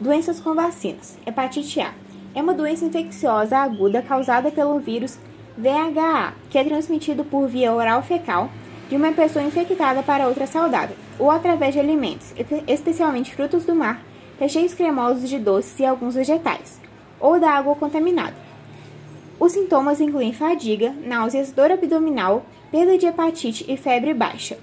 Doenças com vacinas. Hepatite A. É uma doença infecciosa aguda causada pelo vírus VHA, que é transmitido por via oral fecal de uma pessoa infectada para outra saudável, ou através de alimentos, especialmente frutos do mar, recheios cremosos de doces e alguns vegetais, ou da água contaminada. Os sintomas incluem fadiga, náuseas, dor abdominal, perda de hepatite e febre baixa.